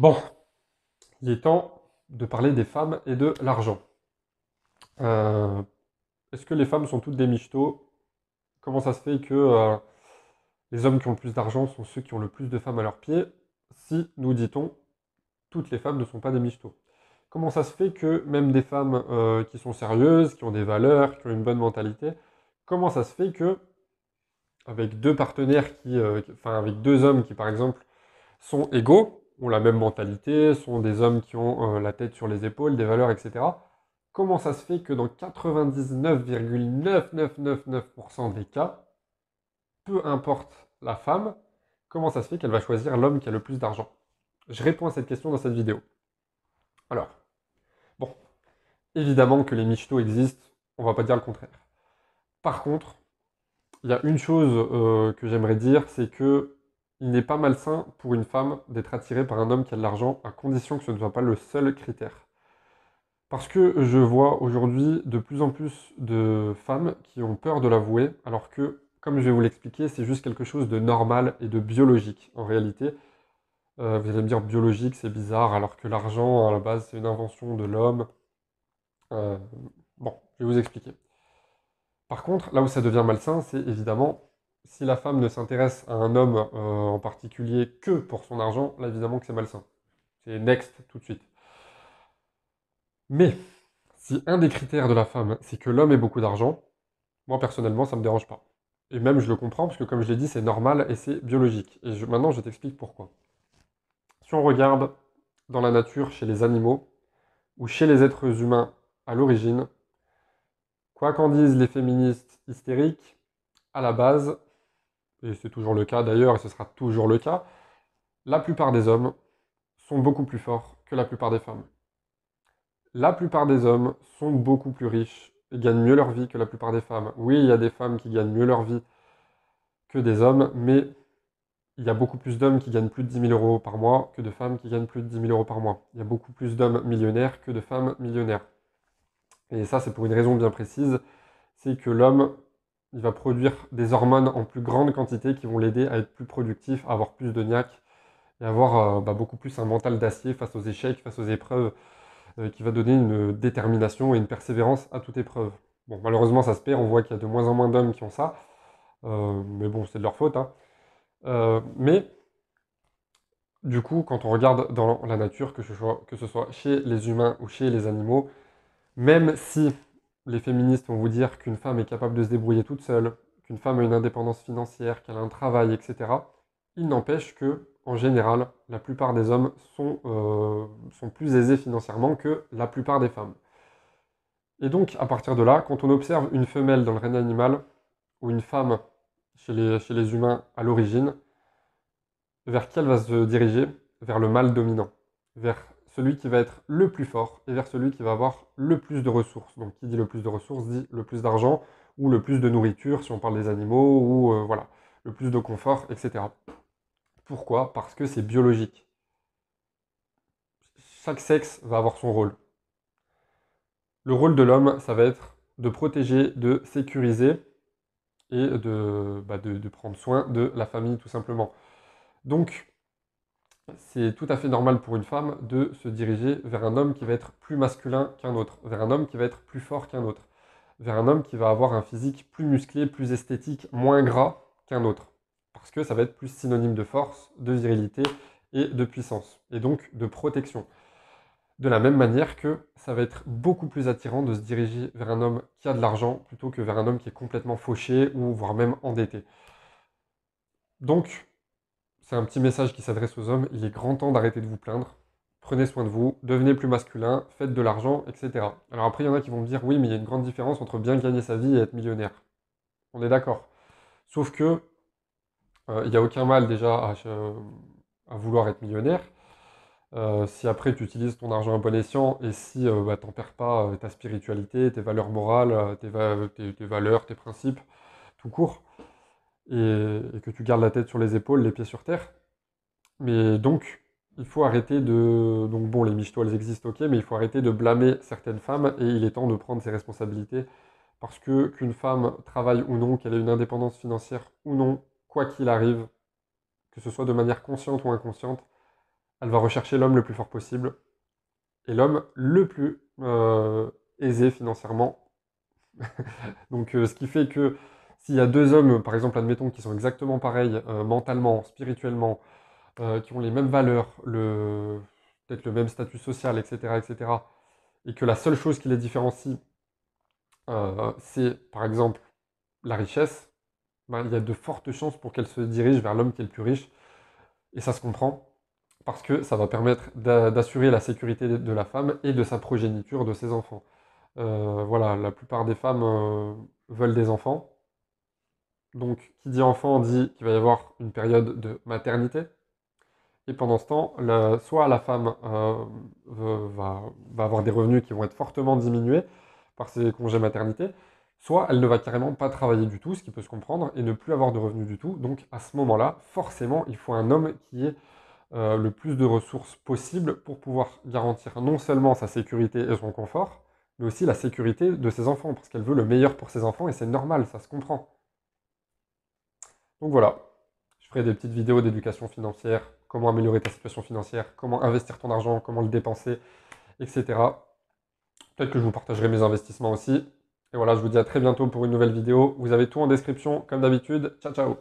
Bon, il est temps de parler des femmes et de l'argent. Euh, est-ce que les femmes sont toutes des michetots? Comment ça se fait que euh, les hommes qui ont le plus d'argent sont ceux qui ont le plus de femmes à leurs pieds? Si, nous dit-on, toutes les femmes ne sont pas des michetots. Comment ça se fait que même des femmes euh, qui sont sérieuses, qui ont des valeurs, qui ont une bonne mentalité, comment ça se fait que avec deux partenaires qui, enfin avec deux hommes qui par exemple sont égaux, ont la même mentalité, sont des hommes qui ont la tête sur les épaules, des valeurs, etc. Comment ça se fait que dans 99,9999% des cas, peu importe la femme, comment ça se fait qu'elle va choisir l'homme qui a le plus d'argent? Je réponds à cette question dans cette vidéo. Alors, bon, évidemment que les michetots existent, on va pas dire le contraire. Par contre, il y a une chose euh, que j'aimerais dire, c'est que il n'est pas malsain pour une femme d'être attirée par un homme qui a de l'argent, à condition que ce ne soit pas le seul critère. Parce que je vois aujourd'hui de plus en plus de femmes qui ont peur de l'avouer, alors que, comme je vais vous l'expliquer, c'est juste quelque chose de normal et de biologique en réalité. Euh, vous allez me dire biologique, c'est bizarre, alors que l'argent, à la base, c'est une invention de l'homme. Euh, bon, je vais vous expliquer. Par contre, là où ça devient malsain, c'est évidemment si la femme ne s'intéresse à un homme euh, en particulier que pour son argent, là évidemment que c'est malsain. C'est next tout de suite. Mais si un des critères de la femme, c'est que l'homme ait beaucoup d'argent, moi personnellement, ça ne me dérange pas. Et même je le comprends, parce que comme je l'ai dit, c'est normal et c'est biologique. Et maintenant, je t'explique pourquoi. Si on regarde dans la nature, chez les animaux, ou chez les êtres humains à l'origine, quoi qu'en disent les féministes hystériques, à la base, et c'est toujours le cas d'ailleurs, et ce sera toujours le cas, la plupart des hommes sont beaucoup plus forts que la plupart des femmes. La plupart des hommes sont beaucoup plus riches et gagnent mieux leur vie que la plupart des femmes. Oui, il y a des femmes qui gagnent mieux leur vie que des hommes, mais il y a beaucoup plus d'hommes qui gagnent plus de 10 000 euros par mois que de femmes qui gagnent plus de 10 000 euros par mois. Il y a beaucoup plus d'hommes millionnaires que de femmes millionnaires. Et ça, c'est pour une raison bien précise, c'est que l'homme, il va produire des hormones en plus grande quantité qui vont l'aider à être plus productif, à avoir plus de niaque et avoir euh, bah, beaucoup plus un mental d'acier face aux échecs, face aux épreuves, euh, qui va donner une détermination et une persévérance à toute épreuve. Bon, malheureusement, ça se perd, on voit qu'il y a de moins en moins d'hommes qui ont ça, euh, mais bon, c'est de leur faute. Hein. Mais, du coup, quand on regarde dans la nature, que ce soit chez les humains ou chez les animaux, même si les féministes vont vous dire qu'une femme est capable de se débrouiller toute seule, qu'une femme a une indépendance financière, qu'elle a un travail, etc., il n'empêche que en général, la plupart des hommes sont, euh, sont plus aisés financièrement que la plupart des femmes. Et donc, à partir de là, quand on observe une femelle dans le règne animal, ou une femme chez les, chez les humains à l'origine, vers qui elle va se diriger? Vers le mâle dominant, vers celui qui va être le plus fort et vers celui qui va avoir le plus de ressources. Donc, qui dit le plus de ressources dit le plus d'argent ou le plus de nourriture, si on parle des animaux, ou euh, voilà, le plus de confort, etc. Pourquoi? Parce que c'est biologique. Chaque sexe va avoir son rôle. Le rôle de l'homme, ça va être de protéger, de sécuriser et de, bah, de, prendre soin de la famille tout simplement. Donc, c'est tout à fait normal pour une femme de se diriger vers un homme qui va être plus masculin qu'un autre, vers un homme qui va être plus fort qu'un autre, vers un homme qui va avoir un physique plus musclé, plus esthétique, moins gras qu'un autre parce que ça va être plus synonyme de force, de virilité et de puissance, et donc de protection. De la même manière que ça va être beaucoup plus attirant de se diriger vers un homme qui a de l'argent plutôt que vers un homme qui est complètement fauché ou voire même endetté. Donc, c'est un petit message qui s'adresse aux hommes, il est grand temps d'arrêter de vous plaindre, prenez soin de vous, devenez plus masculin, faites de l'argent, etc. Alors après, il y en a qui vont me dire, oui, mais il y a une grande différence entre bien gagner sa vie et être millionnaire. On est d'accord. Sauf que euh, il n'y a aucun mal déjà à, vouloir être millionnaire. Euh, si après tu utilises ton argent à bon escient et si euh, bah, tu n'en perds pas ta spiritualité, tes valeurs morales, tes, valeurs, tes principes, tout court, et, que tu gardes la tête sur les épaules, les pieds sur terre. Mais donc, il faut arrêter de... Donc bon, les michetots, elles existent, ok, mais il faut arrêter de blâmer certaines femmes et il est temps de prendre ses responsabilités parce que qu'une femme travaille ou non, qu'elle ait une indépendance financière ou non, quoi qu'il arrive, que ce soit de manière consciente ou inconsciente, elle va rechercher l'homme le plus fort possible et l'homme le plus euh, aisé financièrement. Donc euh, ce qui fait que s'il y a deux hommes, par exemple, admettons, qui sont exactement pareils euh, mentalement, spirituellement, qui ont les mêmes valeurs, peut-être le même statut social, etc., etc., et que la seule chose qui les différencie, c'est par exemple la richesse, ben, il y a de fortes chances pour qu'elle se dirige vers l'homme qui est le plus riche. Et ça se comprend parce que ça va permettre d'assurer la sécurité de la femme et de sa progéniture, de ses enfants. Euh, voilà, la plupart des femmes euh, veulent des enfants. Donc, qui dit enfant dit qu'il va y avoir une période de maternité. Et pendant ce temps, soit la femme euh, va, avoir des revenus qui vont être fortement diminués par ses congés maternité, soit elle ne va carrément pas travailler du tout, ce qui peut se comprendre, et ne plus avoir de revenus du tout. Donc, à ce moment-là, forcément, il faut un homme qui ait le plus de ressources possible pour pouvoir garantir non seulement sa sécurité et son confort, mais aussi la sécurité de ses enfants, parce qu'elle veut le meilleur pour ses enfants, et c'est normal, ça se comprend. Donc voilà, je ferai des petites vidéos d'éducation financière, comment améliorer ta situation financière, comment investir ton argent, comment le dépenser, etc. Peut-être que je vous partagerai mes investissements aussi. Et voilà, je vous dis à très bientôt pour une nouvelle vidéo. Vous avez tout en description, comme d'habitude. Ciao, ciao